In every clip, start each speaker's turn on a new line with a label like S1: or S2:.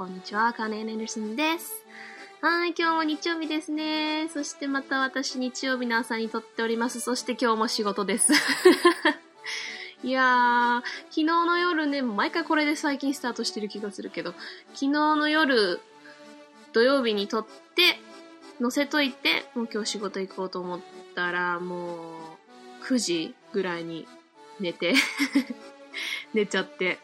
S1: こんにちは。カーネン・エンダーソンです。はい、今日も日曜日ですね。そしてまた私日曜日の朝に撮っております。そして今日も仕事です。いやー、昨日の夜ね、毎回これで最近スタートしてる気がするけど、昨日の夜、土曜日に撮って、載せといて、もう今日仕事行こうと思ったら、もう、9時ぐらいに寝て 寝ちゃって。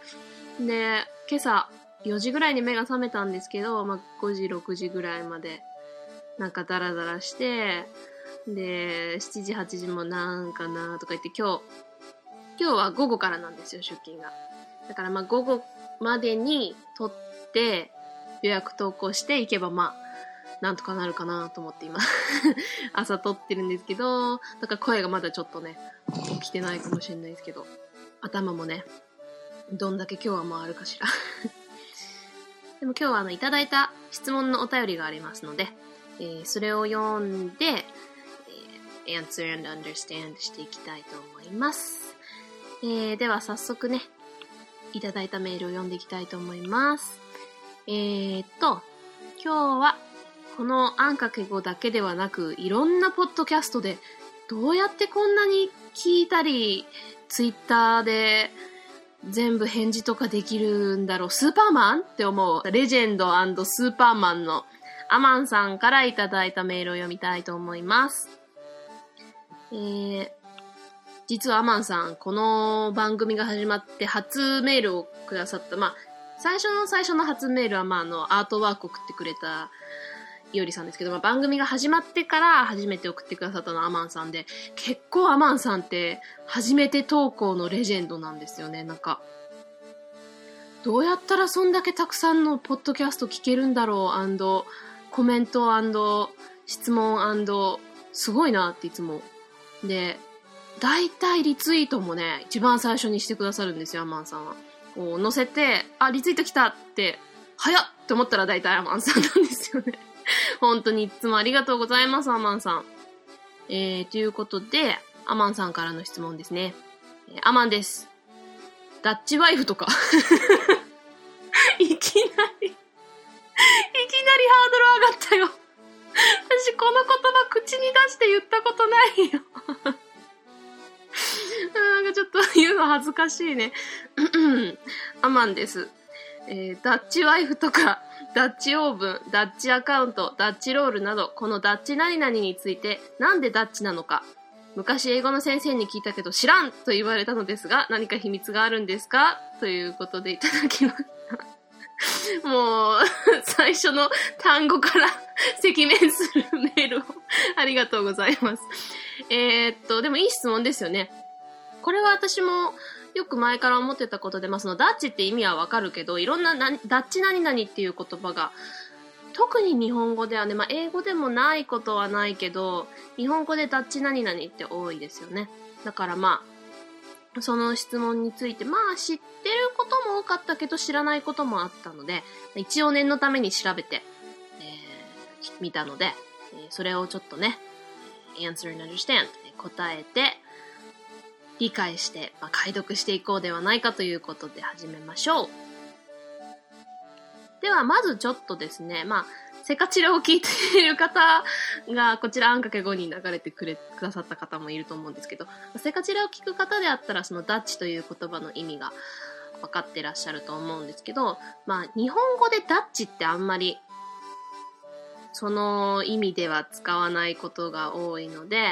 S1: で、今朝4時ぐらいに目が覚めたんですけど、まあ、5時、6時ぐらいまで、なんかダラダラして、で、7時、8時もなんかなとか言って今日、今日は午後からなんですよ、出勤が。だからまあ午後までに取って予約投稿していけばまあ、なんとかなるかなと思って今 朝撮ってるんですけど、だから声がまだちょっとね、起きてないかもしれないですけど、頭もね、どんだけ今日は回るかしらでも今日はあの、いただいた質問のお便りがありますので、えー、それを読んで、えー、answer and understand していきたいと思います。えー、では早速ね、いただいたメールを読んでいきたいと思います。えー、っと、今日はこのあんかけ語だけではなく、いろんなポッドキャストでどうやってこんなに聞いたり、ツイッターで全部返事とかできるんだろう。スーパーマンって思う。レジェンドスーパーマンのアマンさんからいただいたメールを読みたいと思います。えー、実はアマンさん、この番組が始まって初メールをくださった。まあ、最初の最初の初メールは、まあ、あの、アートワーク送ってくれたいおりさんですけど、まあ、番組が始まってから初めて送ってくださったのはアマンさんで、結構アマンさんって初めて投稿のレジェンドなんですよね。なんか、どうやったらそんだけたくさんのポッドキャスト聞けるんだろうコメント質問すごいなっていつも。で、大体リツイートもね、一番最初にしてくださるんですよ、アマンさんは。こう、載せて、あ、リツイート来たって、早っって思ったら大体アマンさんなんですよね。本当にいつもありがとうございます、アマンさん。えー、ということで、アマンさんからの質問ですね。えー、アマンです。ダッチワイフとか いきなりいきなりハードル上がったよ私この言葉口に出して言ったことないよ なんかちょっと言うの恥ずかしいね。アマンです。えー、ダッチワイフとか、ダッチオーブン、ダッチアカウント、ダッチロールなど、このダッチ何々について、なんでダッチなのか、昔英語の先生に聞いたけど知らんと言われたのですが、何か秘密があるんですか？ということでいただきました。もう、最初の単語から 赤面するメールを ありがとうございます。えー、っと、でもいい質問ですよね。これは私も、よく前から思ってたことで、まあ、そのダッチって意味はわかるけど、いろんなな、ダッチ何々っていう言葉が、特に日本語ではね、まあ、英語でもないことはないけど、日本語でダッチ何々って多いですよね。だからまあ、その質問について、まあ知ってることも多かったけど知らないこともあったので、一応念のために調べて、えー、見たので、それをちょっとね、answer and understand 答えて、理解して、まあ、解読していこうではないかということで始めましょう。では、まずちょっとですね、まあ、セカチラを聞いている方が、こちらあんかけ5に流れてくれ、くださった方もいると思うんですけど、セカチラを聞く方であったら、そのダッチという言葉の意味が分かってらっしゃると思うんですけど、まあ、日本語でダッチってあんまり、その意味では使わないことが多いので、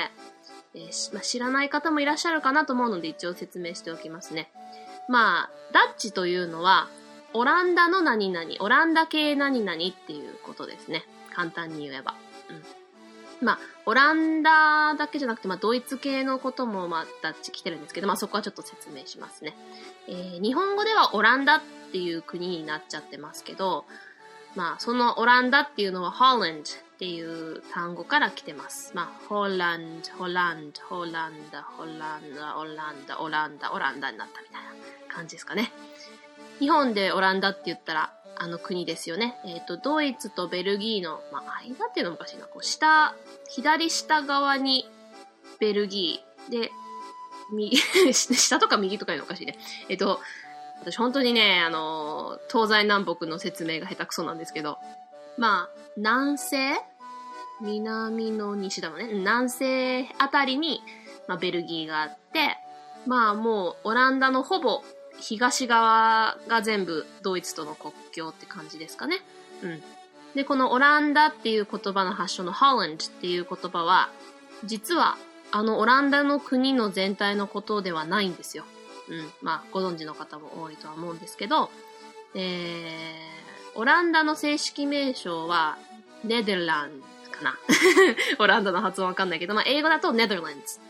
S1: えー、まあ、知らない方もいらっしゃるかなと思うので一応説明しておきますね。まあ、ダッチというのは、オランダの何々、オランダ系何々っていうことですね。簡単に言えば。うん。まあ、オランダだけじゃなくて、まあ、ドイツ系のことも、まあ、ダッチ来てるんですけど、まあ、そこはちょっと説明しますね。えー、日本語ではオランダっていう国になっちゃってますけど、まあ、そのオランダっていうのは Holland っていう単語から来てます。まあ、ホランド、ホランド、ホランダ、ホランダ、オランダ、オランダ、オランダになったみたいな感じですかね。日本でオランダって言ったら、あの国ですよね。えっ、ー、と、ドイツとベルギーの、まあ、間っていうのもおかしいな。こう、下、左下側にベルギーで、右、下とか右とかいうのおかしいね。えっ、ー、と、私本当にね、あの、東西南北の説明が下手くそなんですけど、まあ、南西南の西だもんね。南西あたりに、まあ、ベルギーがあって、まあもうオランダのほぼ東側が全部ドイツとの国境って感じですかね。うん。で、このオランダっていう言葉の発祥の Holland っていう言葉は、実はあのオランダの国の全体のことではないんですよ。うん。まあ、ご存知の方も多いとは思うんですけど、えー、オランダの正式名称は、ネデルランドかな。オランダの発音わかんないけど、まあ、英語だとネデルランズ。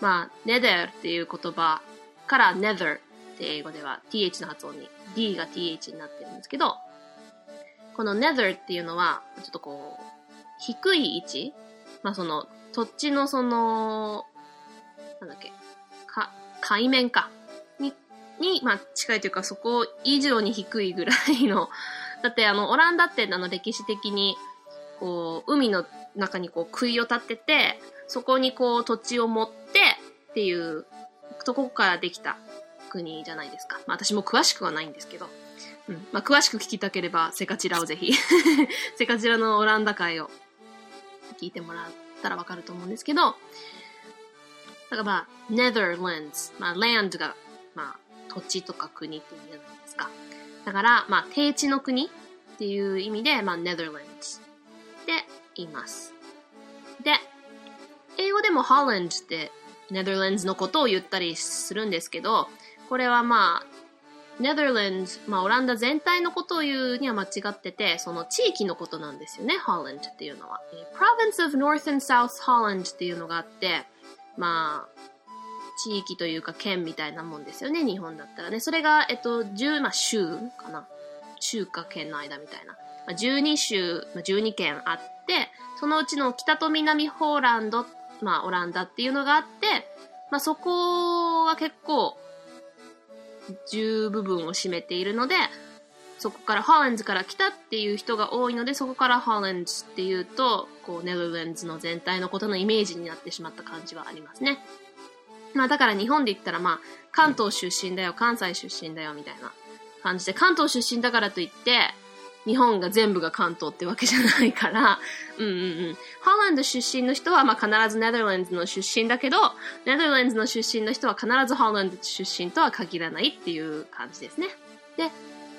S1: まあ、ネデルっていう言葉からネ t って英語では th の発音に d が th になってるんですけど、この nether っていうのは、ちょっとこう、低い位置？まあその、土地のその、なんだっけ、か、海面か。に、に、まあ近いというかそこ以上に低いぐらいの、だってあの、オランダってあの歴史的に、こう、海の中にこう杭を立ってて、そこにこう土地を持ってっていう、とこからできた国じゃないですか。まあ私も詳しくはないんですけど。うん。まあ詳しく聞きたければ、セカチラをぜひ セカチラのオランダ会を聞いてもらったらわかると思うんですけど、だからまあ、Netherlands。まあ land が、まあ土地とか国って意味じゃないですか。だから、まあ低地の国っていう意味で、まあ Netherlands で言います。で、英語でも Holland ってネ t ーランズのことを言ったりするんですけど、これはまあ、ネ t ーランズ、まあオランダ全体のことを言うには間違ってて、その地域のことなんですよね、Holland っていうのは。Province of North and South Holland っていうのがあって、まあ、地域というか県みたいなもんですよね、日本だったらね。それが、えっと、10、まあ州かな。州か県の間みたいな。12州、12県あって、そのうちの北と南ホーランド、まあオランダっていうのがあって、まあそこは結構重部分を占めているので、そこからハーレンズから来たっていう人が多いので、そこからハーレンズっていうと、こう、ネルレンズの全体のことのイメージになってしまった感じはありますね。まあだから日本で言ったらまあ、関東出身だよ、関西出身だよ、みたいな感じで、関東出身だからといって、日本が全部が関東ってわけじゃないから、うんうんうん。ハーランド出身の人は、まあ、必ずネダーランズの出身だけど、ネダーランズの出身の人は必ずハーランド出身とは限らないっていう感じですね。で、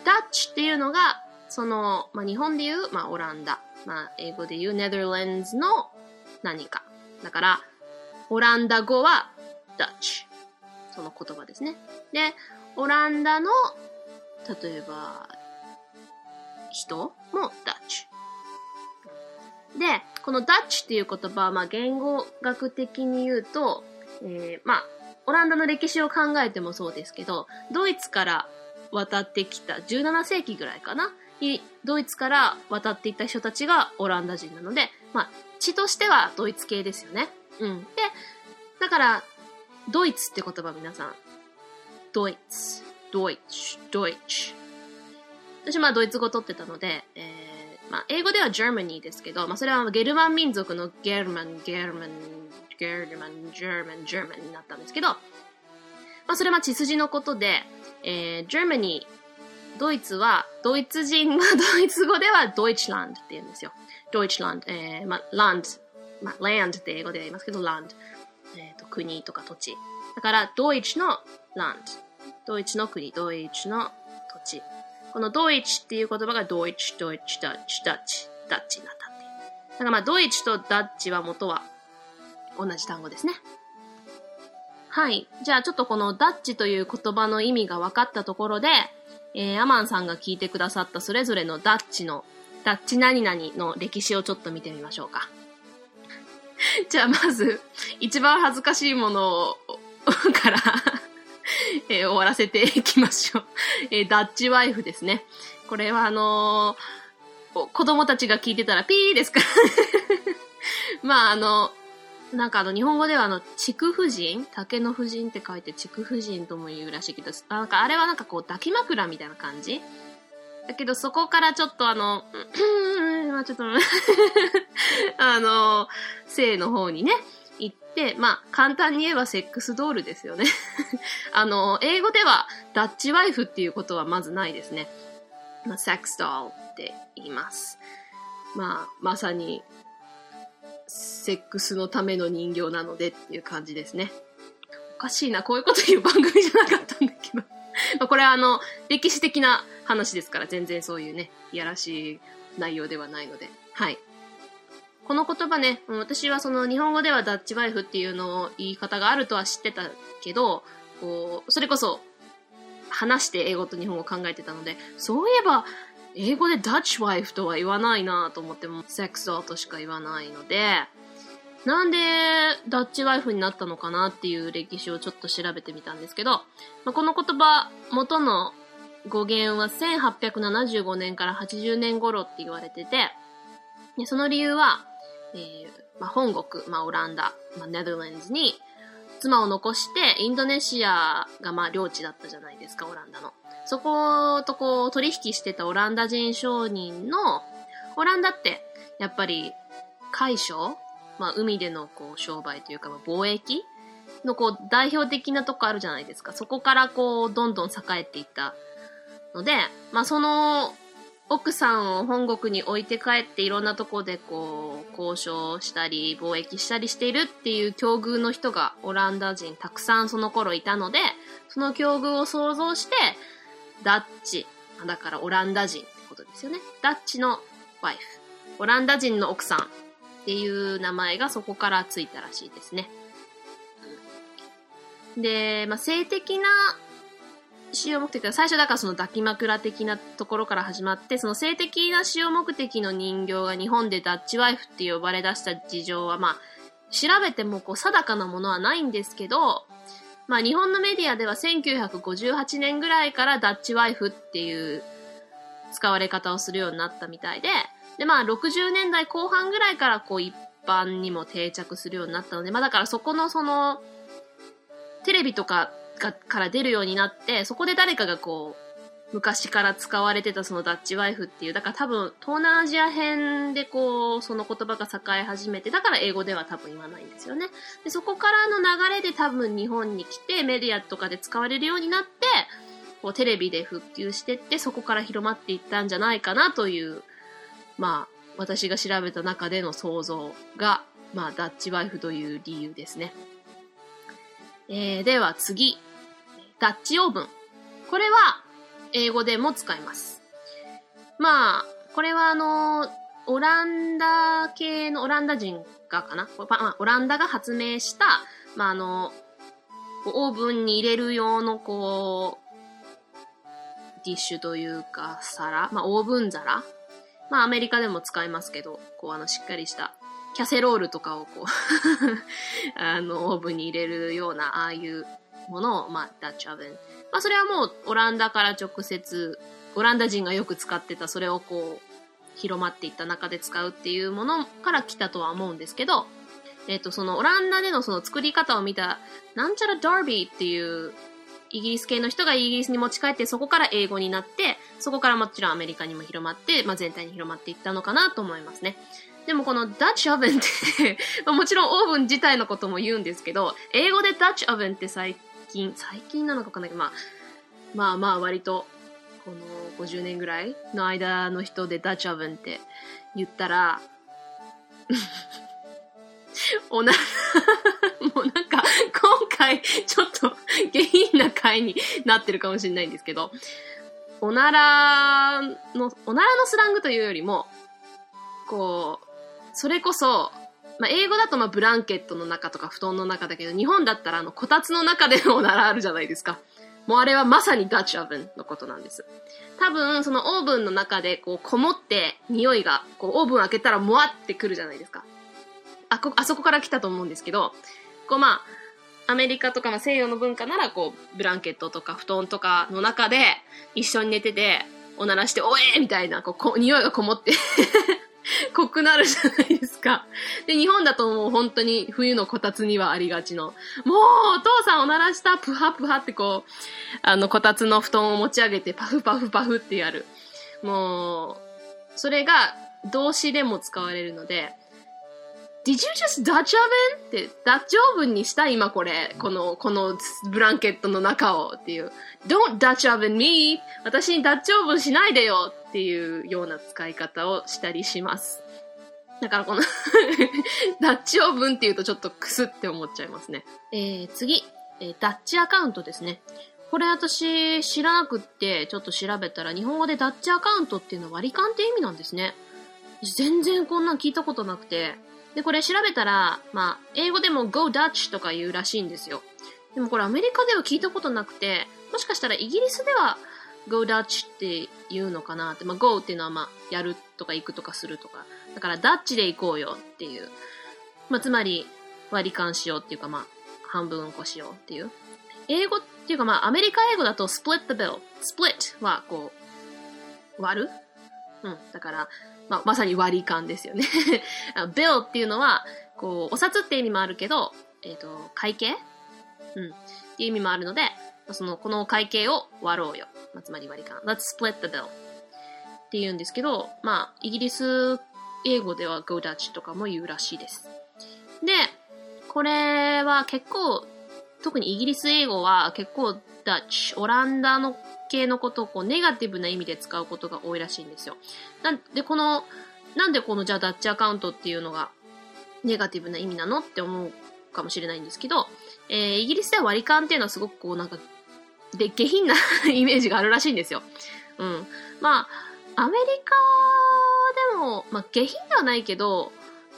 S1: ダッチっていうのが、その、まあ、日本で言う、まあ、オランダ。まあ、英語で言うネダーランズの何か。だから、オランダ語はダッチ。その言葉ですね。で、オランダの、例えば、人もダッチ。で、このダッチっていう言葉は、まあ、言語学的に言うと、えー、まあ、オランダの歴史を考えてもそうですけど、ドイツから渡ってきた17世紀ぐらいかな？に、ドイツから渡っていった人たちがオランダ人なので、まあ、血としてはドイツ系ですよね。うん。で、だから、ドイツって言葉皆さん、ドイツ、ドイツ、ドイツ私まあドイツ語取ってたので、えー、まあ英語では Germany ですけど、まあそれはゲルマン民族のゲルマン、ゲルマン、ゲルマン、ジェルマン、ジェルマンになったんですけど、まあそれは血筋のことで、えー、Germany、ドイツは、ドイツ人は ドイツ語では Deutschland って言うんですよ。 Deutschland、えー、まあ、ランド、まあ、land って英語で言いますけど、ランド、えっ、ー、と、国とか土地。だから、ドイツのランド。ドイツの国、ドイツの土地。このドイツっていう言葉がドイツ、ドイツ、ダッチ、ダッチ、ダッチになったっていう。だからまあドイツとダッチは元は同じ単語ですね。はい。じゃあちょっとこのダッチという言葉の意味が分かったところで、えー、アマンさんが聞いてくださったそれぞれのダッチの、ダッチ何々の歴史をちょっと見てみましょうか。じゃあまず、一番恥ずかしいものを から えー、終わらせていきましょう。えー、ダッチワイフですね。これはあのー、子供たちが聞いてたらピーですか？ら まああの、なんかあの、日本語ではあの、筑婦人？竹の婦人って書いて筑婦人とも言うらしいけど、なんかあれはなんかこう抱き枕みたいな感じ？だけどそこからちょっとあの、まあちょっとあの、性の方にね、言って、まあ、簡単に言えばセックスドールですよね。あの、英語ではダッチワイフっていうことはまずないですね。まあ、セックスドールって言います。まあ、まさに、セックスのための人形なのでっていう感じですね。おかしいな、こういうこと言う番組じゃなかったんだけど。まあこれはあの、歴史的な話ですから、全然そういうね、いやらしい内容ではないので。はい。この言葉ね、私はその日本語ではダッチワイフっていうのを言い方があるとは知ってたけど、こう、それこそ話して英語と日本語を考えてたので、そういえば英語でダッチワイフとは言わないなと思っても、セックスドーとしか言わないので、なんでダッチワイフになったのかなっていう歴史をちょっと調べてみたんですけど、まあ、この言葉、元の語源は1875年から80年頃って言われてて、その理由は、えーまあ、本国、まあ、オランダ、まあ、ネダーランズに妻を残してインドネシアがまあ領地だったじゃないですか、オランダの。そことこう取引してたオランダ人商人の、オランダってやっぱり海商まあ海でのこう商売というかま貿易のこう代表的なとこあるじゃないですか。そこからこうどんどん栄えていったので、まあその奥さんを本国に置いて帰っていろんなとこでこう交渉したり貿易したりしているっていう境遇の人がオランダ人たくさんその頃いたので、その境遇を想像して、ダッチ、だからオランダ人ってことですよね。ダッチのワイフ。オランダ人の奥さんっていう名前がそこからついたらしいですね。で、まあ、性的な使用目的は最初だからその抱き枕的なところから始まって、その性的な使用目的の人形が日本でダッチワイフって呼ばれ出した事情はまあ、調べてもこう定かなものはないんですけど、まあ日本のメディアでは1958年ぐらいからダッチワイフっていう使われ方をするようになったみたいで、でまあ60年代後半ぐらいからこう一般にも定着するようになったので、まあだからそこのその、テレビとかがから出るようになって、そこで誰かがこう、昔から使われてたそのダッチワイフっていう、だから多分東南アジア編でこう、その言葉が栄え始めて、だから英語では多分言わないんですよね。で、そこからの流れで多分日本に来てメディアとかで使われるようになって、こうテレビで復旧してって、そこから広まっていったんじゃないかなという、まあ、私が調べた中での想像が、まあ、ダッチワイフという理由ですね。えー、では次。ダッチオーブン。これは、英語でも使います。まあ、これはあの、オランダ系のオランダ人がかな？オランダが発明した、まあ、あの、オーブンに入れる用のこう、ディッシュというか皿、まあ、オーブン皿まあ、アメリカでも使いますけど、こう、あの、しっかりしたキャセロールとかをこう あの、オーブンに入れるような、ああいうものを、まあ、ダッチオーブン。まあ、それはもう、オランダから直接、オランダ人がよく使ってた、それをこう、広まっていった中で使うっていうものから来たとは思うんですけど、えっ、ー、と、そのオランダでのその作り方を見た、なんちゃらダービーっていうイギリス系の人がイギリスに持ち帰って、そこから英語になって、そこからもちろんアメリカにも広まって、まあ、全体に広まっていったのかなと思いますね。でもこのダッチオーブンってもちろんオーブン自体のことも言うんですけど、英語でダッチオーブンって最近、最近なのかわかんないけど、まあ、まあまあ割と、この50年ぐらいの間の人でダッチオーブンって言ったら おな もうなんか、今回、ちょっと下品な回になってるかもしれないんですけど、おならの、おならのスラングというよりも、こう、それこそ、まあ、英語だとまあブランケットの中とか布団の中だけど、日本だったらあの、こたつの中でのおならあるじゃないですか。もうあれはまさにダッチオーブンのことなんです。多分、そのオーブンの中でこう、こもって、匂いが、こう、オーブン開けたらもわってくるじゃないですか。あ、こ、あそこから来たと思うんですけど、こうまあ、アメリカとかまあ西洋の文化ならこう、ブランケットとか布団とかの中で一緒に寝てて、おならして、おえーみたいな、こう、匂いがこもって 濃くなるじゃないですか。で、日本だともう本当に冬のこたつにはありがちの、もうお父さんおならしたプハプハってこう、あのこたつの布団を持ち上げてパフパフパフってやる。もう、それが動詞でも使われるので、Did you just Dutch oven? って、ダッチオーブンにした今これ。この、このブランケットの中をっていう。Don't Dutch oven me! 私にダッチオーブンしないでよっていうような使い方をしたりします。だからこのダッチオーブンって言うとちょっとクスって思っちゃいますね。えー、次。えーダッチアカウントですね。これ私知らなくってちょっと調べたら日本語でダッチアカウントっていうのは割り勘って意味なんですね。全然こんなん聞いたことなくて。で、これ調べたら、まあ、英語でも Go Dutch とか言うらしいんですよ。でもこれアメリカでは聞いたことなくて、もしかしたらイギリスでは Go Dutch って言うのかなって、まあ Go っていうのはまあ、やるとか行くとかするとか。だからダッチで行こうよっていう。まあ、つまり割り勘しようっていうかまあ、半分こしようっていう。英語っていうかまあ、アメリカ英語だと split the bill。split はこう、割る？うん。だから、まあ、まさに割り勘ですよね。あ bill っていうのは、こう、お札って意味もあるけど、えっ、と、会計？うん。っていう意味もあるので、その、この会計を割ろうよ。まあ、つまり割り勘。Let's split the bill. って言うんですけど、まあ、イギリス英語では go Dutch とかも言うらしいです。で、これは結構、特にイギリス英語は結構 Dutch、オランダの系のことをこうネガティブな意味で使うことが多いらしいんですよ。なんで、この、なんでこのじゃあダッチアカウントっていうのがネガティブな意味なのって思うかもしれないんですけど、えー、イギリスでは割り勘っていうのはすごくこうなんか、で、下品な イメージがあるらしいんですよ。うん。まあ、アメリカでも、まあ下品ではないけど、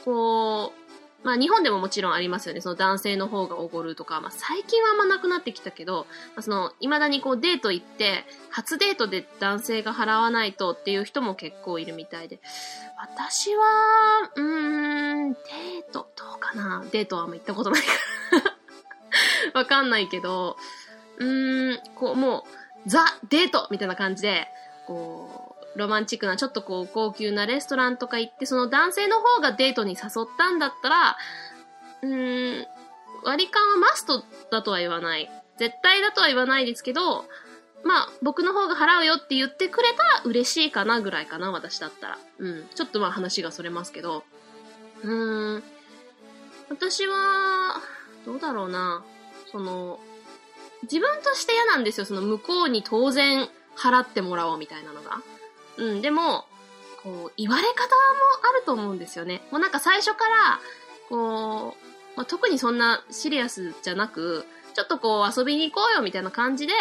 S1: こう、まあ日本でももちろんありますよね。その男性の方がおごるとか、まあ最近はあんまなくなってきたけど、まあ、その、未だにこうデート行って、初デートで男性が払わないとっていう人も結構いるみたいで、私は、うーん、デート、どうかなデートはあんま行ったことないから。わかんないけど、うーん、こうもう、ザ・デートみたいな感じで、こう、ロマンチックな、ちょっとこう、高級なレストランとか行って、その男性の方がデートに誘ったんだったら、うーん、割り勘はマストだとは言わない。絶対だとは言わないですけど、まあ、僕の方が払うよって言ってくれたら嬉しいかなぐらいかな、私だったら。うん。ちょっとまあ話がそれますけど。うーん。私は、どうだろうな。その、自分として嫌なんですよ。その向こうに当然払ってもらおうみたいなのが。うん。でも、こう、言われ方もあると思うんですよね。もうなんか最初から、こう、まあ、特にそんなシリアスじゃなく、ちょっとこう遊びに行こうよみたいな感じで、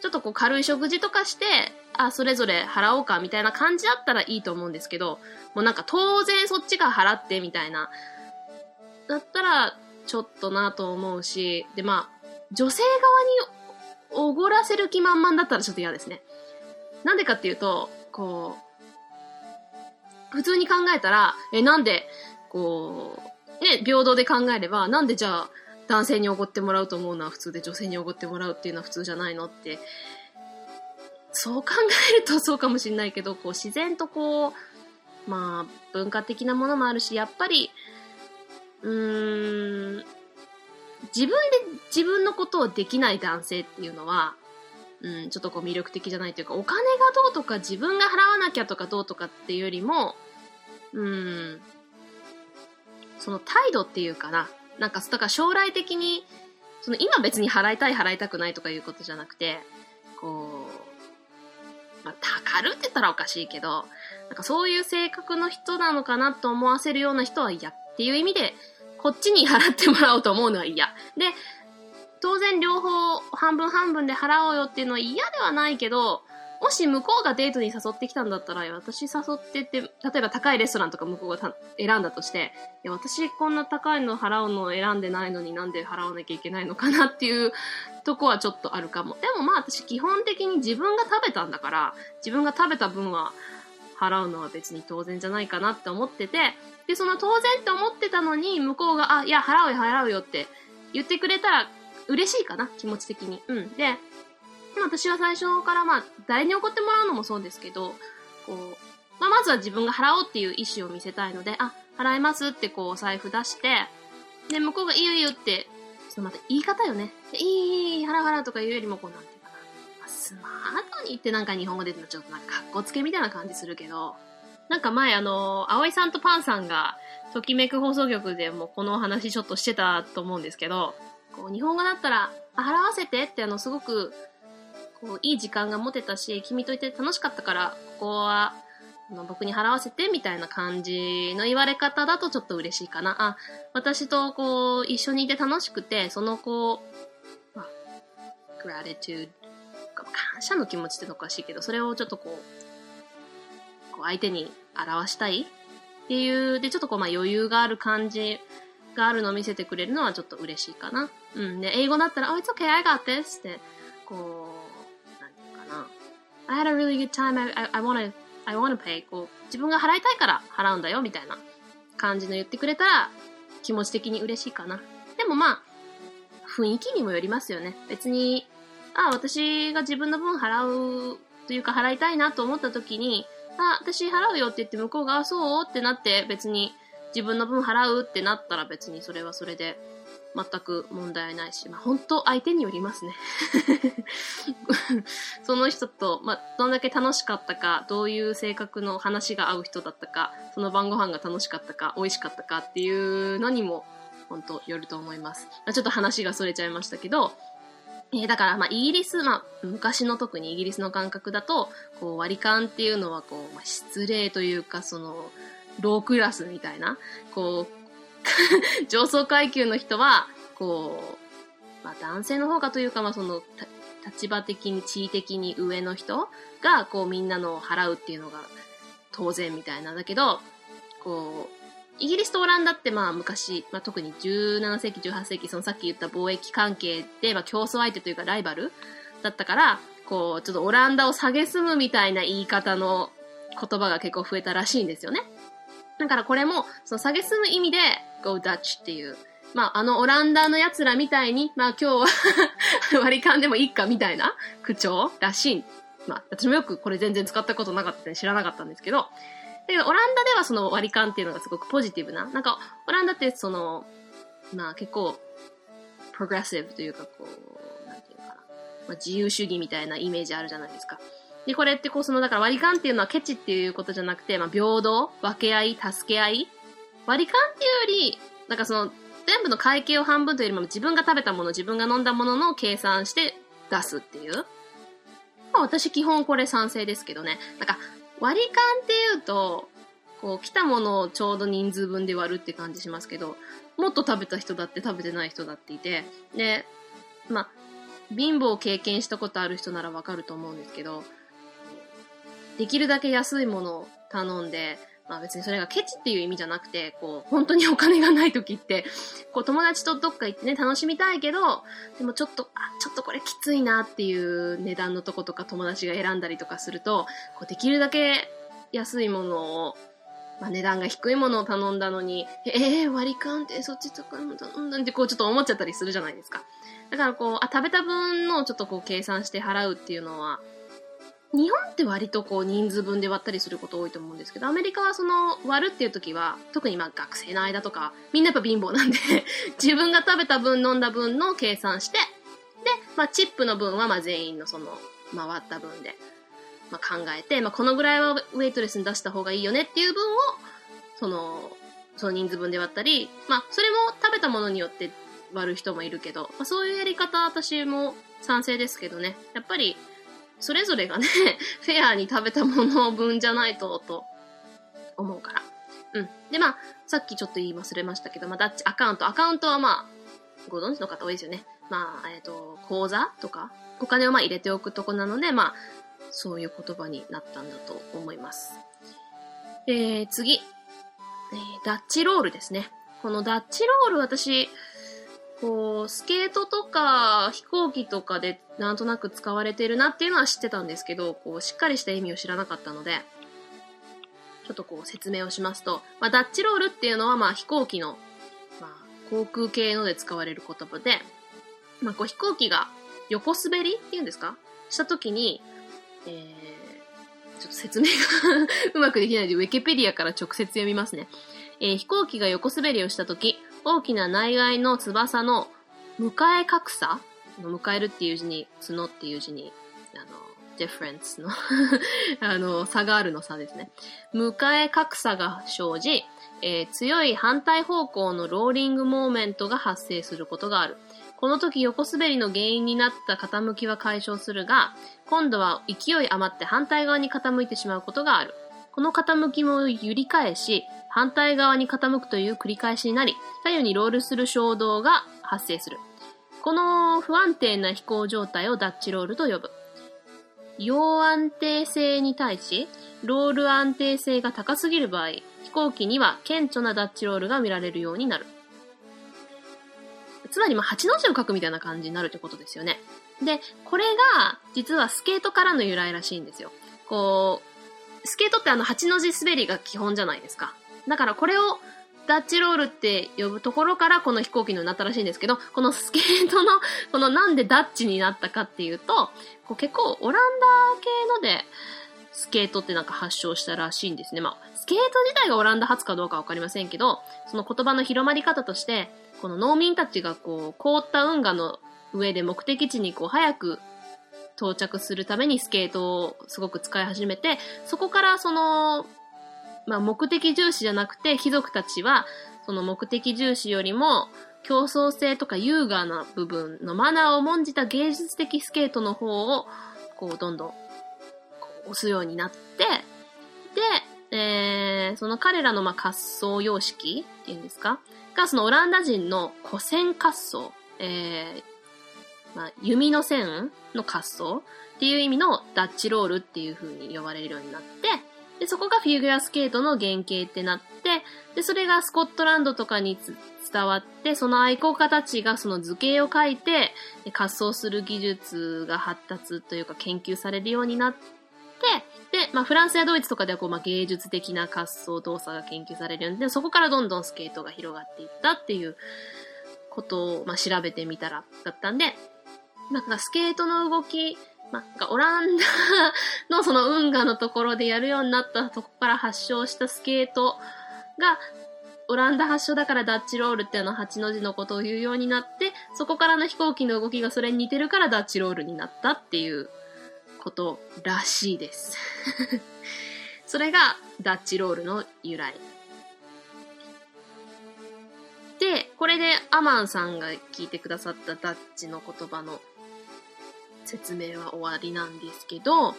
S1: ちょっとこう軽い食事とかして、あ、それぞれ払おうかみたいな感じだったらいいと思うんですけど、もうなんか当然そっちが払ってみたいな、だったらちょっとなと思うし、でまあ、女性側におごらせる気満々だったらちょっと嫌ですね。なんでかっていうと、こう、普通に考えたら、え、なんで、こう、ね、平等で考えれば、なんでじゃあ、男性におごってもらうと思うのは普通で女性におごってもらうっていうのは普通じゃないのって、そう考えるとそうかもしれないけど、こう自然とこう、まあ文化的なものもあるし、やっぱり、うーん、自分で自分のことをできない男性っていうのは、うん、ちょっとこう魅力的じゃないというか、お金がどうとか自分が払わなきゃとかどうとかっていうよりも、うん、その態度っていうかな。なんか、だから将来的に、その今別に払いたい払いたくないとかいうことじゃなくて、こう、まあ、たかるって言ったらおかしいけど、なんかそういう性格の人なのかなと思わせるような人は嫌っていう意味で、こっちに払ってもらおうと思うのは嫌。で、当然両方半分半分で払おうよっていうのは嫌ではないけど、もし向こうがデートに誘ってきたんだったら、私誘ってて、例えば高いレストランとか向こうがた選んだとして、いや、私こんな高いの払うのを選んでないのになんで払わなきゃいけないのかなっていうとこはちょっとあるかも。でもまあ私基本的に自分が食べたんだから、自分が食べた分は払うのは別に当然じゃないかなって思ってて、で、その当然って思ってたのに、向こうが、あ、いや、払うよ、払うよって言ってくれたら嬉しいかな、気持ち的に。うん。で、私は最初からまあ、誰に怒ってもらうのもそうですけど、こう、まあまずは自分が払おうっていう意思を見せたいので、あ、払いますってこうお財布出して、で、向こうがいいよいいよって、そのまた言い方よね。でいい、いい、払う払うとか言うよりもこうなんていうかな。スマートにってなんか日本語で言うとちょっとなんか格好つけみたいな感じするけど、なんか前あの、葵さんとパンさんが、ときめく放送局でもこのお話ちょっとしてたと思うんですけど、こう、日本語だったら、払わせてってあの、すごく、こう、いい時間が持てたし、君といて楽しかったから、ここは、あの僕に払わせてみたいな感じの言われ方だとちょっと嬉しいかな。あ、私とこう、一緒にいて楽しくて、そのこう、まあ、gratitude 感謝の気持ちっておかしいけど、それをちょっとこう、こう相手に表したいっていう、で、ちょっとこう、まあ余裕がある感じがあるのを見せてくれるのはちょっと嬉しいかな。うん。で、英語だったら、oh, it's okay, I got this って、こう、なんていうかな。I had a really good time, I, I, I wanna, I wanna pay. こう、自分が払いたいから払うんだよ、みたいな感じの言ってくれたら、気持ち的に嬉しいかな。でもまあ、雰囲気にもよりますよね。別に、あ、私が自分の分払うというか払いたいなと思った時に、あ、私払うよって言って向こうが、そう？ってなって別に自分の分払うってなったら別にそれはそれで全く問題ないし、まあ本当相手によりますね。その人と、まあどんだけ楽しかったか、どういう性格の話が合う人だったか、その晩ご飯が楽しかったか、美味しかったかっていうのにも本当よると思います。まあ、ちょっと話がそれちゃいましたけど、えー、だから、まあ、イギリス、まあ、昔の特にイギリスの感覚だと、こう、割り勘っていうのは、こう、まあ、失礼というか、その、ロークラスみたいな、こう、上層階級の人は、こう、まあ、男性の方がというか、まあ、その、立場的に、地位的に上の人が、こう、みんなのを払うっていうのが当然みたいなんだけど、こう、イギリスとオランダってまあ昔、まあ、特に17世紀、18世紀、そのさっき言った貿易関係で、まあ、競争相手というかライバルだったから、こう、ちょっとオランダを蔑むみたいな言い方の言葉が結構増えたらしいんですよね。だからこれも、その蔑む意味で、Go Dutch っていう、まあ、あのオランダの奴らみたいに、まあ今日は 割り勘でもいいかみたいな口調らしい。まあ、私もよくこれ全然使ったことなかったんで知らなかったんですけど、だけど、オランダではその割り勘っていうのがすごくポジティブな。なんか、オランダってその、まあ結構、プログレッシブというか、こう、なんていうかな。まあ、自由主義みたいなイメージあるじゃないですか。で、これってこう、その、だから割り勘っていうのはケチっていうことじゃなくて、まあ平等、分け合い、助け合い。割り勘っていうより、なんかその、全部の会計を半分というよりも自分が食べたもの、自分が飲んだものの計算して出すっていう。まあ私基本これ賛成ですけどね。なんか、割り勘っていうと、こう、来たものをちょうど人数分で割るって感じしますけど、もっと食べた人だって食べてない人だっていて、で、まあ、貧乏を経験したことある人ならわかると思うんですけど、できるだけ安いものを頼んで、まあ別にそれがケチっていう意味じゃなくて、こう、本当にお金がない時って、こう友達とどっか行ってね、楽しみたいけど、でもちょっと、あ、ちょっとこれきついなっていう値段のとことか友達が選んだりとかすると、こうできるだけ安いものを、まあ値段が低いものを頼んだのに、えー、割り勘ってそっち高いもの頼んだんってこうちょっと思っちゃったりするじゃないですか。だからこう、あ、食べた分のちょっとこう計算して払うっていうのは、日本って割とこう人数分で割ったりすること多いと思うんですけど、アメリカはその割るっていう時は、特にまあ学生の間とか、みんなやっぱ貧乏なんで自分が食べた分飲んだ分の計算して、で、まあチップの分はまあ全員のその回った分で、まあ考えて、まあこのぐらいはウェイトレスに出した方がいいよねっていう分を、その、その人数分で割ったり、まあそれも食べたものによって割る人もいるけど、まあそういうやり方私も賛成ですけどね。やっぱりそれぞれがね、フェアに食べたもの分じゃないと、と思うから。うん。で、まあ、さっきちょっと言い忘れましたけど、まあ、ダッチアカウント。アカウントはまあ、ご存知の方多いですよね。まあ、えっ、ー、と、口座とか、お金をまあ入れておくとこなので、まあ、そういう言葉になったんだと思います。えー、次。えー、ダッチロールですね。このダッチロール私、こう、スケートとか飛行機とかでなんとなく使われてるなっていうのは知ってたんですけど、こう、しっかりした意味を知らなかったので、ちょっとこう説明をしますと、まあ、ダッチロールっていうのはまあ飛行機の、まあ、航空系ので使われる言葉で、まあ、こう飛行機が横滑りっていうんですか？した時に、えー、ちょっと説明が うまくできないので、ウィキペディアから直接読みますね。えー、飛行機が横滑りをした時、大きな内外の翼の迎え格差迎えるっていう字に、角っていう字に、あの、difference の あの、差があるの差ですね。向かえ格差が生じ、えー、強い反対方向のローリングモーメントが発生することがある。この時横滑りの原因になった傾きは解消するが、今度は勢い余って反対側に傾いてしまうことがある。この傾きも揺り返し、反対側に傾くという繰り返しになり、左右にロールする衝動が発生する。この不安定な飛行状態をダッチロールと呼ぶ。陽安定性に対し、ロール安定性が高すぎる場合、飛行機には顕著なダッチロールが見られるようになる。つまり、まあ、8の字を書くみたいな感じになるってことですよね。で、これが、実はスケートからの由来らしいんですよ。こう、スケートってあの8の字滑りが基本じゃないですか。だからこれをダッチロールって呼ぶところからこの飛行機になったらしいんですけど、このスケートの、このなんでダッチになったかっていうと、こう結構オランダ系ので、スケートってなんか発祥したらしいんですね。まあ、スケート自体がオランダ発かどうかわかりませんけど、その言葉の広まり方として、この農民たちがこう、凍った運河の上で目的地にこう、早く到着するためにスケートをすごく使い始めて、そこからその、まあ、目的重視じゃなくて、貴族たちは、その目的重視よりも、競争性とか優雅な部分のマナーを重んじた芸術的スケートの方を、こう、どんどん、押すようになって、で、えー、その彼らのまあ滑走様式っていうんですか？が、そのオランダ人の古線滑走、えー、まあ、弓の線の滑走っていう意味のダッチロールっていう風に呼ばれるようになって、で、そこがフィギュアスケートの原型ってなって、で、それがスコットランドとかに伝わって、その愛好家たちがその図形を書いて、滑走する技術が発達というか研究されるようになって、で、まあ、フランスやドイツとかではこう、まあ、芸術的な滑走動作が研究されるようにで、そこからどんどんスケートが広がっていったっていうことを、まあ、調べてみたらだったんで、なんかスケートの動き、まあ、オランダのその運河のところでやるようになったとこから発祥したスケートが、オランダ発祥だからダッチロールってあの8の字のことを言うようになって、そこからの飛行機の動きがそれに似てるからダッチロールになったっていうことらしいです。それがダッチロールの由来。で、これでアマンさんが聞いてくださったダッチの言葉の説明は終わりなんですけど、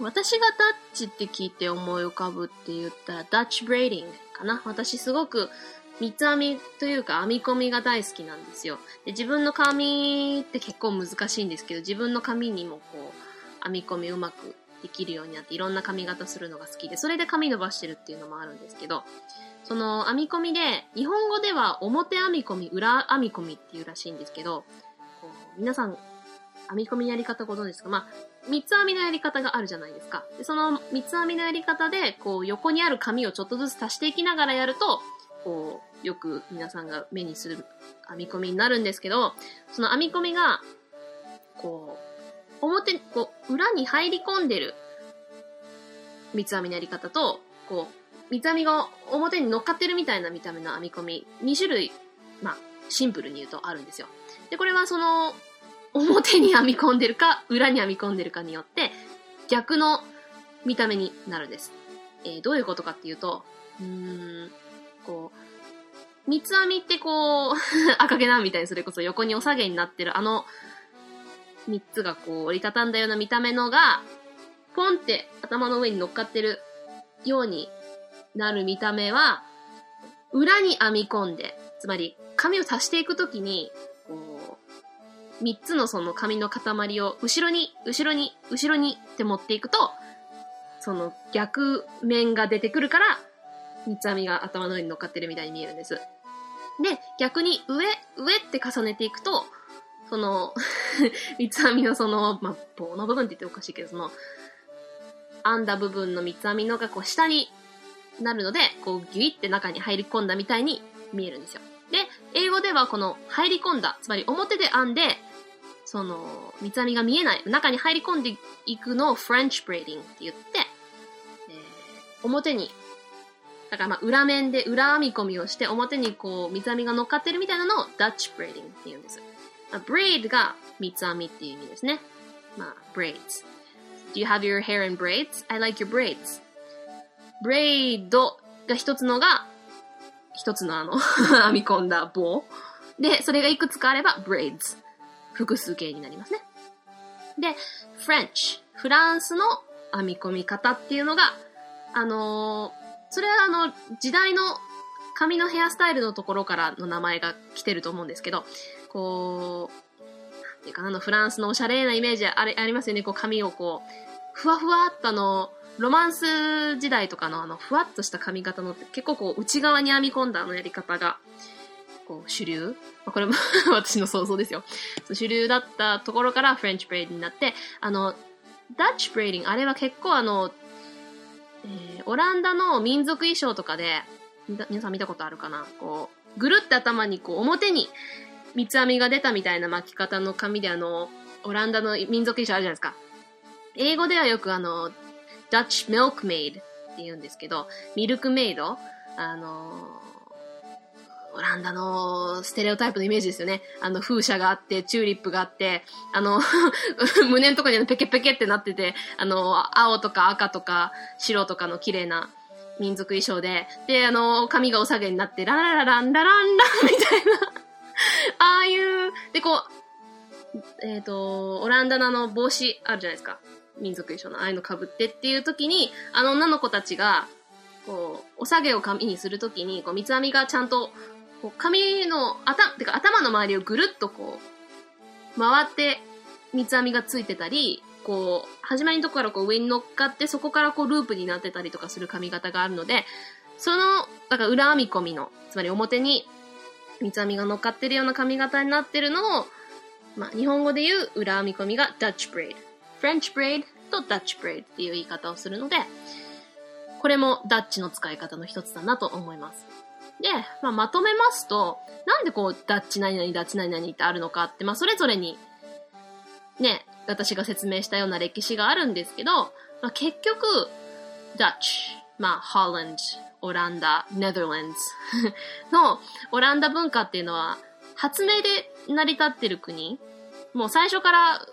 S1: 私がダッチって聞いて思い浮かぶって言ったらダッチブレーディングかな。私すごく三つ編みというか編み込みが大好きなんですよ。で自分の髪って結構難しいんですけど、自分の髪にもこう、編み込みうまくできるようになっていろんな髪型するのが好きで、それで髪伸ばしてるっていうのもあるんですけど、その編み込みで、日本語では表編み込み、裏編み込みっていうらしいんですけど、こう皆さん編み込みのやり方ご存知ですか？まあ、三つ編みのやり方があるじゃないですか。でその三つ編みのやり方で、こう横にある紙をちょっとずつ足していきながらやると、こう、よく皆さんが目にする編み込みになるんですけど、その編み込みが、こう、表、こう、裏に入り込んでる三つ編みのやり方と、こう、三つ編みが表に乗っかってるみたいな見た目の編み込み、2種類、まあ、シンプルに言うとあるんですよ。で、これはその、表に編み込んでるか、裏に編み込んでるかによって、逆の見た目になるんです。えー、どういうことかっていうと、うーん、こう、三つ編みってこう、赤毛なみたいにそれこそ横にお下げになってるあの三つがこう折りたたんだような見た目のが、ポンって頭の上に乗っかってるようになる見た目は、裏に編み込んで、つまり紙を足していくときに、3つのその紙の塊を後ろに、後ろに、後ろにって持っていくと、その逆面が出てくるから、三つ編みが頭の上に乗っかってるみたいに見えるんです。で、逆に上、上って重ねていくと、その 三つ編みのその、ま、棒の部分って言っておかしいけど、その、編んだ部分の三つ編みのがこう下になるので、こうギュイって中に入り込んだみたいに見えるんですよ。で、英語ではこの入り込んだ、つまり表で編んで、その、三つ編みが見えない、中に入り込んでいくのを French braiding って言って、えー、表に、だからまあ裏面で裏編み込みをして表にこう三つ編みが乗っかってるみたいなのを Dutch braiding って言うんです。まあ、braid が三つ編みっていう意味ですね。まあ、braids。Do you have your hair in braids? I like your braids. ブレイドが一つのが、一つのあの 編み込んだ棒。で、それがいくつかあれば braids。複数形になりますね。で、French。フランスの編み込み方っていうのが、あのー、それはあの、時代の髪のヘアスタイルのところからの名前が来てると思うんですけど、こう、っていうかなあの、フランスのおしゃれなイメージありありますよね。こう、髪をこう、ふわふわっとあの、ロマンス時代とかのあの、ふわっとした髪型のって結構こう、内側に編み込んだあのやり方が、こう、主流、これも 私の想像ですよ。主流だったところからフレンチブレイドになって、あの、ダッチブレイディング、あれは結構あの、えー、オランダの民族衣装とかで、皆さん見たことあるかな？こう、ぐるって頭にこう、表に三つ編みが出たみたいな巻き方の髪であの、オランダの民族衣装あるじゃないですか。英語ではよくあの、Dutch Milkmaid って言うんですけど、ミルクメイドあの、オランダのステレオタイプのイメージですよね。あの、風車があって、チューリップがあって、あの、胸のとこにペケペケってなってて、あの、青とか赤とか白とかの綺麗な民族衣装で、で、あの、髪がお下げになって、ラララランラランランみたいなああいう、で、こう、えっ、ー、と、オランダのあの帽子あるじゃないですか。民族衣装のああいうの被ってっていう時に、あの女の子たちが、こう、お下げを髪にするときに、こう、三つ編みがちゃんとこう髪の頭、てか頭の周りをぐるっとこう、回って三つ編みがついてたり、こう、始まりのところからこう上に乗っかって、そこからこうループになってたりとかする髪型があるので、その、だから裏編み込みの、つまり表に三つ編みが乗っかってるような髪型になってるのを、まあ、日本語で言う裏編み込みが Dutch braid。French braid と Dutch braid っていう言い方をするので、これもダッチの使い方の一つだなと思います。で、まあ、まとめますと、なんでこう、ダッチ何々、ダッチ何々ってあるのかって、まあ、それぞれに、ね、私が説明したような歴史があるんですけど、まあ、結局、ダッチ、まあ、ホーランド、オランダ、ネダーランズのオランダ文化っていうのは、発明で成り立ってる国。もう最初から、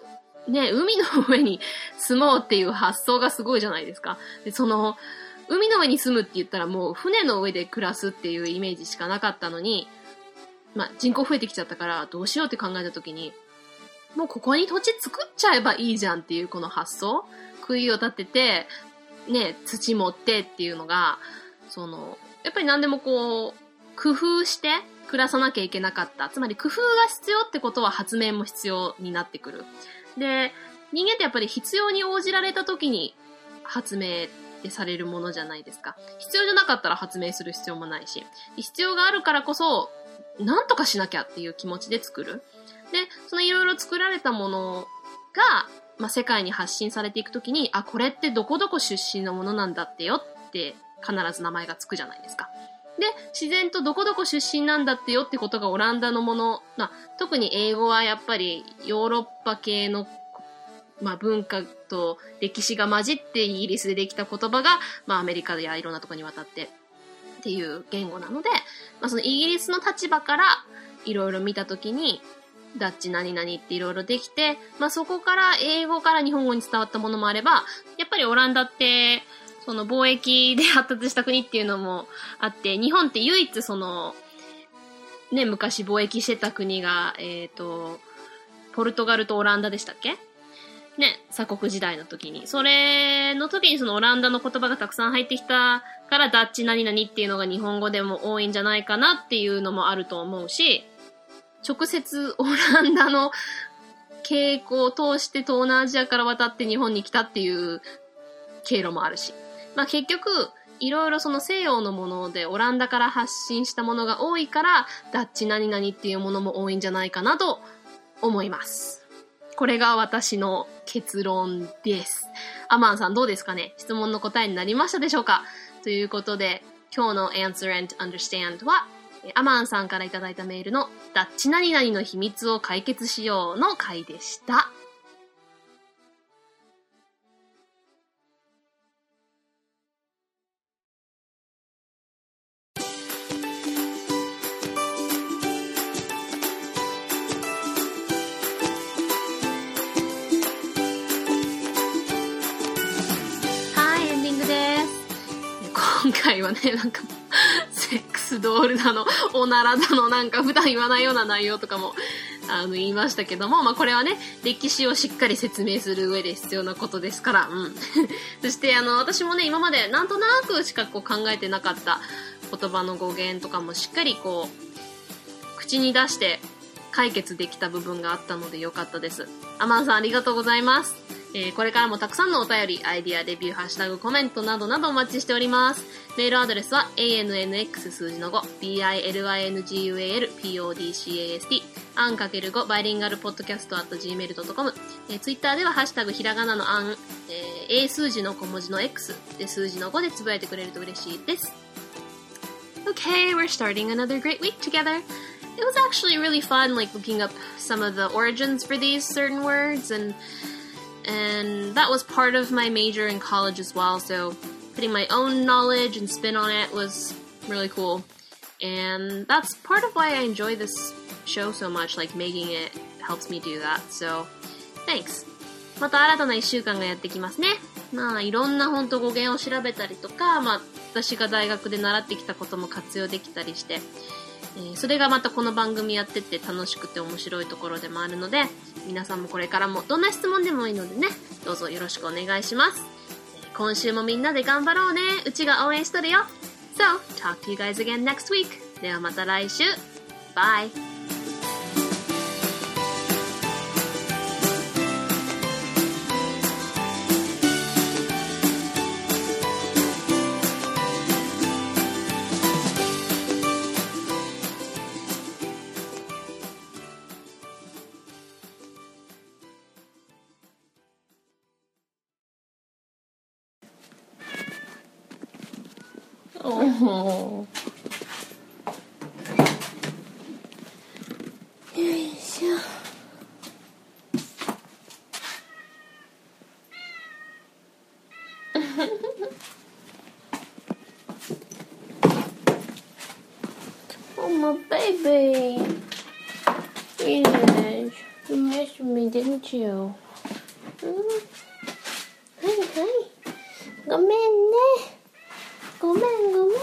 S1: ね、海の上に住もうっていう発想がすごいじゃないですか。で、その、海の上に住むって言ったらもう船の上で暮らすっていうイメージしかなかったのに、まあ人口増えてきちゃったからどうしようって考えた時に、もうここに土地作っちゃえばいいじゃんっていうこの発想杭を立てて、ね、土持ってっていうのが、その、やっぱり何でもこう、工夫して暮らさなきゃいけなかった。つまり工夫が必要ってことは発明も必要になってくる。で、人間ってやっぱり必要に応じられた時に発明ってされるものじゃないですか。必要じゃなかったら発明する必要もないし、必要があるからこそ、なんとかしなきゃっていう気持ちで作る。で、そのいろいろ作られたものが、まあ、世界に発信されていくときに、あ、これってどこどこ出身のものなんだってよって必ず名前がつくじゃないですか。で、自然とどこどこ出身なんだってよってことがオランダのもの、まあ、特に英語はやっぱりヨーロッパ系のまあ、文化と歴史が混じってイギリスでできた言葉が、まあ、アメリカやいろんなところに渡ってっていう言語なので、まあ、そのイギリスの立場からいろいろ見たときに、ダッチ何々っていろいろできて、まあ、そこから英語から日本語に伝わったものもあれば、やっぱりオランダって、その貿易で発達した国っていうのもあって、日本って唯一その、ね、昔貿易してた国が、えっ、ー、と、ポルトガルとオランダでしたっけ？ね、鎖国時代の時に。それの時にそのオランダの言葉がたくさん入ってきたからダッチ何々っていうのが日本語でも多いんじゃないかなっていうのもあると思うし、直接オランダの傾向を通して東南アジアから渡って日本に来たっていう経路もあるし。まあ結局、いろいろその西洋のものでオランダから発信したものが多いから、ダッチ何々っていうものも多いんじゃないかなと思います。これが私の結論です。アマンさんどうですかね？質問の答えになりましたでしょうか？ということで、今日の Answer and Understand は、アマンさんからいただいたメールのダッチ何々の秘密を解決しようの回でした。ックスドールだの、おならだの、なんか普段言わないような内容とかも、あの、言いましたけども、まあ、これはね、歴史をしっかり説明する上で必要なことですから、うん。そして、あの、私もね、今までなんとなくしかこう考えてなかった言葉の語源とかもしっかりこう、口に出して解決できた部分があったのでよかったです。アマンさんありがとうございます。えー、これからもたくさんのお便り、アイディア、レビュー、ハッシュタグ、コメントなどなどお待ちしております。メールアドレスは ANNX 数字の5、BILINGUAL、PODCAST、アン ×5、バイリンガルポッドキャスト at gmail.com、えー、ツイッターではハッシュタグ、ひらがなのアン、えー、A 数字の小文字の X で数字の5でつぶやいてくれると嬉しいです。Okay, we're starting another great week together. It was actually really fun, like looking up some of the origins for these certain words and and that was part of my major in college as well. So putting my own knowledge and spin on it was really cool. And that's part of why I enjoy this show so much. Like making it helps me do that. So thanks. また新たな1週間がやってきますね。まあ、いろんな本当語源を調べたりとか、まあ、私が大学で習ってきたことも活用できたりして、 えー、それがまたこの番組やってて楽しくて面白いところでもあるので、皆さんもこれからもどんな質問でもいいのでね、どうぞよろしくお願いします。今週もみんなで頑張ろうね。うちが応援しとるよ。So, talk to you guys again next week. ではまた来週。Bye! よ いしょ。oh, my baby. Yes, you missed me, didn't you? Mm. Hey, hey. Come in there. ごめんごめん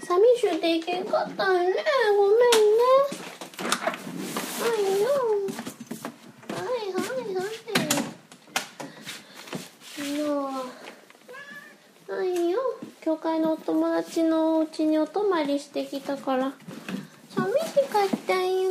S1: 寂しくていけんかったよねごめんねはいよはいはいはいのはいよ教会のお友達のお家にお泊まりしてきたから。寂しかったよ。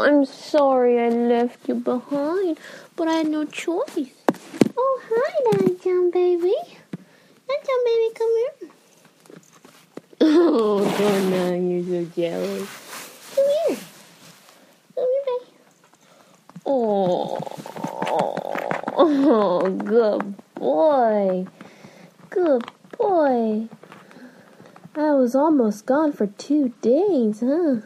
S1: I'm sorry I left you behind, but I had no choice. Oh, hi, Danchan baby. Danchan baby, come here. Oh, Donna, you're so jealous. Come here. Come here, baby. Oh, oh, good boy. Good boy. I was almost gone for two days, huh?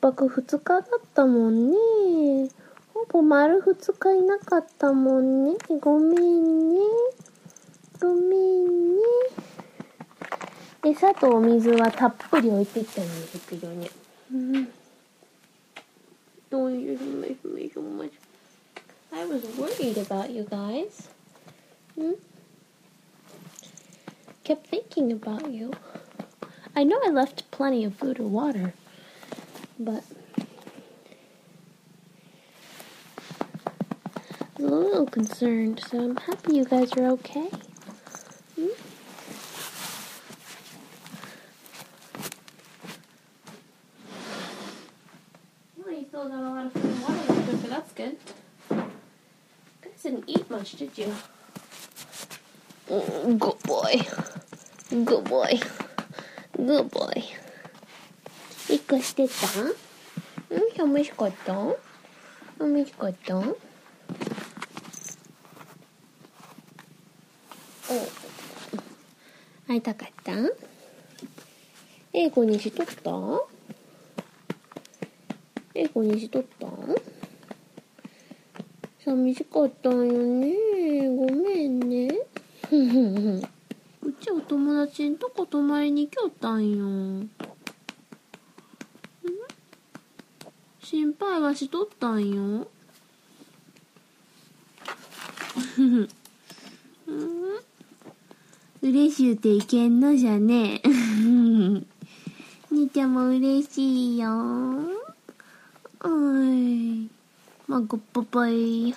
S1: 泊二日だったもんね。ほぼ丸二日いなかったもんね。ごめんね。ごめんね。餌とお水はたっぷり置いてったんですけどね。うん。Miss me so much. I was worried about you guys. Hmm? Kept thinking about you. I know I left plenty of food and water, but a little concerned, so I'm happy you guys are okay. Hmm? Well, you still got a lot of food water left over, that's good. You guys didn't eat much, did you? Oh, good boy. Good boy. Good boy. 一個してた？ん？寂しかった？寂しかった？お会いたかった？英語にしとった？英語にしとった？寂しかったんよね。ごめんね。うちお友達んとこ泊まりに来よったんよ。配はしとったんよ 嬉しゅうていけんのじゃねえ。兄ちゃんも嬉しいよ。おい。まあ、ごっぱぱい。